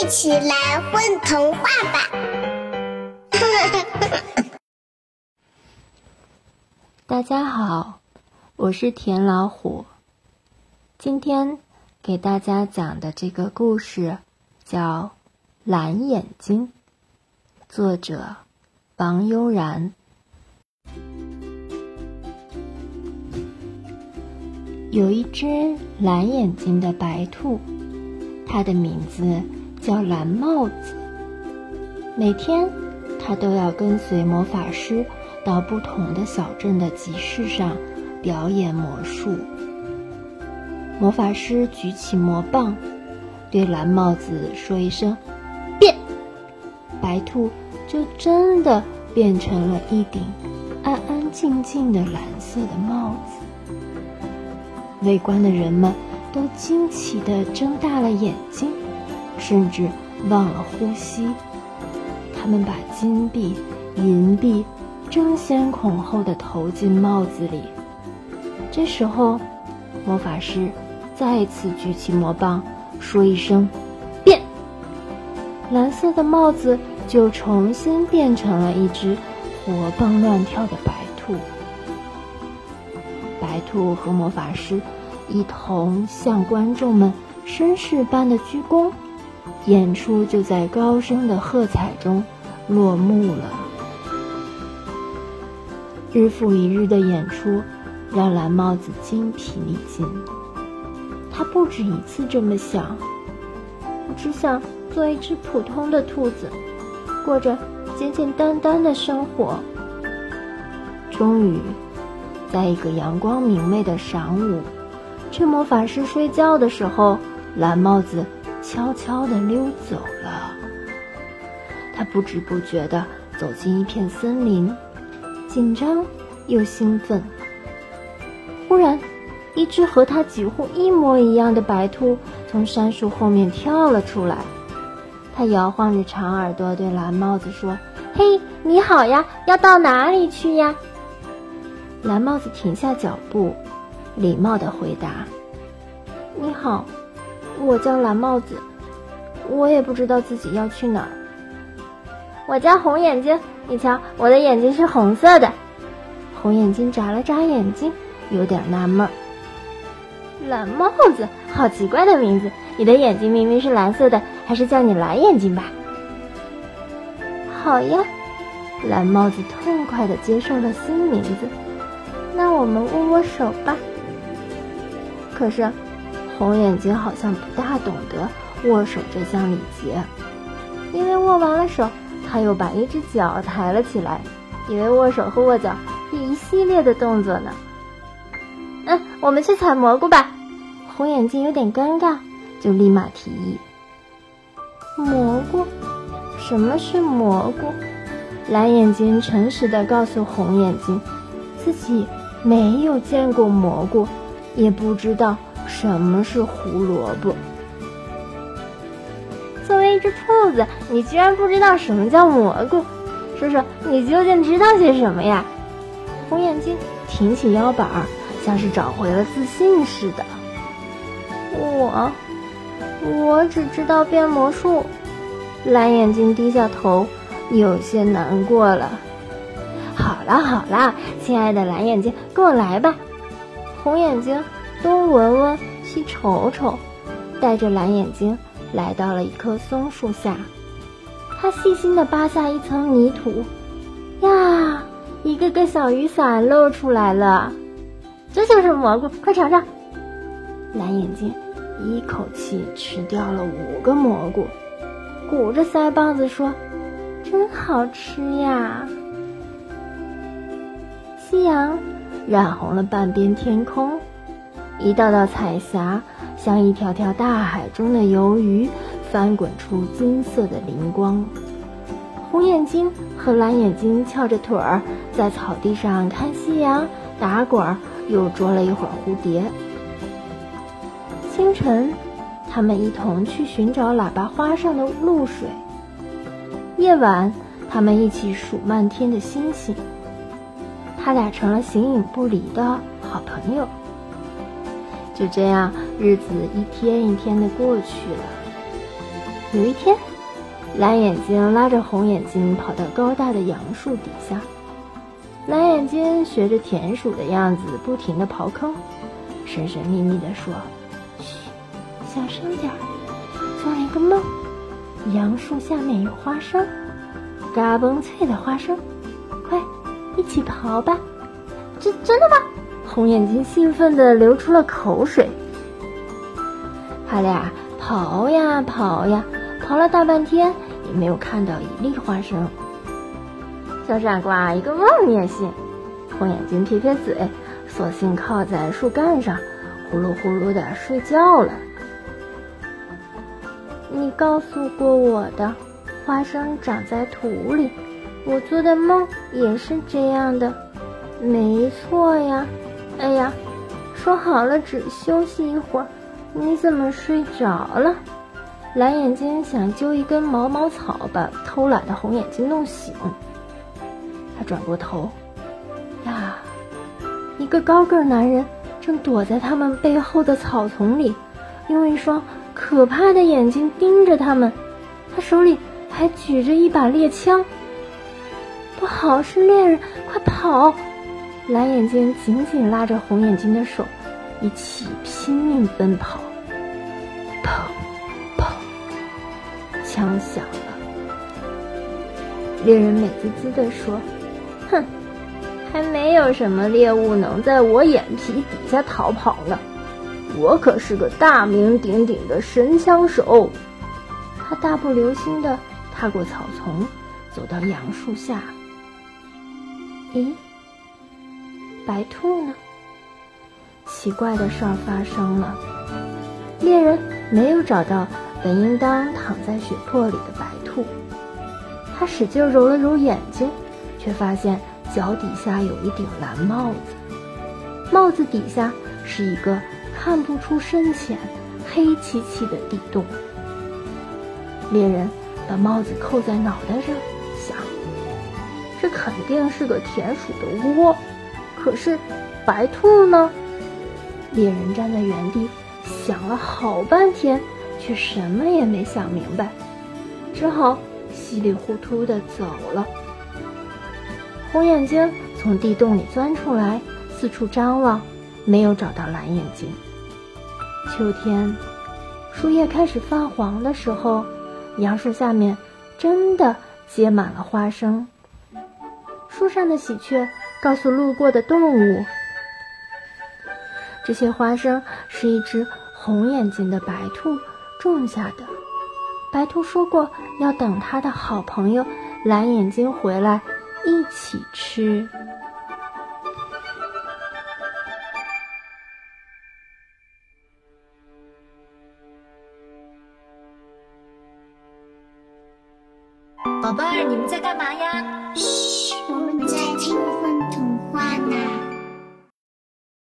一起来混童话吧！大家好，我是田老虎。今天给大家讲的这个故事叫《蓝眼睛》，作者王悠然。有一只蓝眼睛的白兔，它的名字叫蓝帽子。每天，他都要跟随魔法师到不同的小镇的集市上表演魔术。魔法师举起魔棒，对蓝帽子说一声“变”，白兔就真的变成了一顶安安静静的蓝色的帽子。围观的人们都惊奇地睁大了眼睛，甚至忘了呼吸。他们把金币、银币争先恐后地投进帽子里。这时候，魔法师再次举起魔棒，说一声“变”，蓝色的帽子就重新变成了一只活蹦乱跳的白兔。白兔和魔法师一同向观众们绅士般的鞠躬，演出就在高声的喝彩中落幕了。日复一日的演出让蓝帽子精疲力尽，他不止一次这么想：我只想做一只普通的兔子，过着简简单单的生活。终于。在一个阳光明媚的晌午，趁魔法师睡觉的时候，蓝帽子悄悄地溜走了。他不知不觉地走进一片森林，紧张又兴奋。忽然，一只和他几乎一模一样的白兔从杉树后面跳了出来。它摇晃着长耳朵，对蓝帽子说：“嘿，你好呀，要到哪里去呀？”蓝帽子停下脚步，礼貌地回答：“你好，我叫蓝帽子，我也不知道自己要去哪儿。我叫红眼睛，你瞧，我的眼睛是红色的。”红眼睛眨了眨眼睛，有点纳闷：“蓝帽子，好奇怪的名字！你的眼睛明明是蓝色的，还是叫你蓝眼睛吧？”好呀，蓝帽子痛快的接受了新名字。那我们握握手吧。可是，红眼睛好像不大懂得握手这项礼节，因为握完了手，他又把一只脚抬了起来，以为握手和握脚是一系列的动作呢。嗯，我们去采蘑菇吧。红眼睛有点尴尬，就立马提议：“蘑菇？什么是蘑菇？”蓝眼睛诚实的告诉红眼睛，自己。没有见过蘑菇，也不知道什么是胡萝卜。作为一只兔子，你居然不知道什么叫蘑菇？说说你究竟知道些什么呀？红眼睛挺起腰板儿，像是找回了自信似的。我，我只知道变魔术。蓝眼睛低下头，有些难过了。好啦好啦，亲爱的蓝眼睛，跟我来吧。红眼睛东闻闻，西瞅瞅，带着蓝眼睛来到了一棵松树下。他细心地扒下一层泥土，呀，一个个小雨伞露出来了。这就是蘑菇，快尝尝。蓝眼睛一口气吃掉了五个蘑菇，鼓着腮帮子说：“真好吃呀。”夕阳染红了半边天空，一道道彩霞像一条条大海中的鱿鱼，翻滚出金色的灵光。红眼睛和蓝眼睛翘着腿儿在草地上看夕阳，打滚儿，又捉了一会儿蝴蝶。清晨，他们一同去寻找喇叭花上的露水。夜晚，他们一起数漫天的星星。他俩成了形影不离的好朋友。就这样，日子一天一天的过去了。有一天，蓝眼睛拉着红眼睛跑到高大的杨树底下。蓝眼睛学着田鼠的样子，不停地刨坑，神神秘秘地说：“嘘，小声点儿。做了一个梦，杨树下面有花生，嘎嘣脆的花生。快，一起刨吧！真真的吗？”红眼睛兴奋地流出了口水。他俩刨呀刨呀，刨了大半天，也没有看到一粒花生。小傻瓜，一个梦也行。红眼睛撇撇嘴，索性靠在树干上，呼噜呼噜的睡觉了。你告诉过我的，花生长在土里，我做的梦也是这样的，没错呀。哎呀，说好了只休息一会儿，你怎么睡着了？蓝眼睛想揪一根毛毛草，把偷懒的红眼睛弄醒。他转过头，呀，一个高个男人正躲在他们背后的草丛里，用一双可怕的眼睛盯着他们。他手里还举着一把猎枪。不好，是猎人！快跑！蓝眼睛紧紧拉着红眼睛的手，一起拼命奔跑。砰砰，枪响了。猎人美滋滋地说。哼，还没有什么猎物能在我眼皮底下逃跑呢。我可是个大名鼎鼎的神枪手。他大步流星地踏过草丛，走到杨树下。咦，白兔呢？奇怪的事儿发生了，猎人没有找到本应当躺在血泊里的白兔。他使劲揉了揉眼睛。却发现脚底下有一顶蓝帽子，帽子底下是一个看不出深浅、黑漆漆的地洞。猎人把帽子扣在脑袋上，想：这肯定是个田鼠的窝。可是白兔呢？猎人站在原地想了好半天，却什么也没想明白，只好稀里糊涂的走了。红眼睛从地洞里钻出来，四处张望，没有找到蓝眼睛。秋天，树叶开始泛黄的时候，杨树下面真的结满了花生。树上的喜鹊告诉路过的动物，这些花生是一只红眼睛的白兔种下的。白兔说过，要等它的好朋友蓝眼睛回来。一起吃。宝贝儿，你们在干嘛呀？嘘。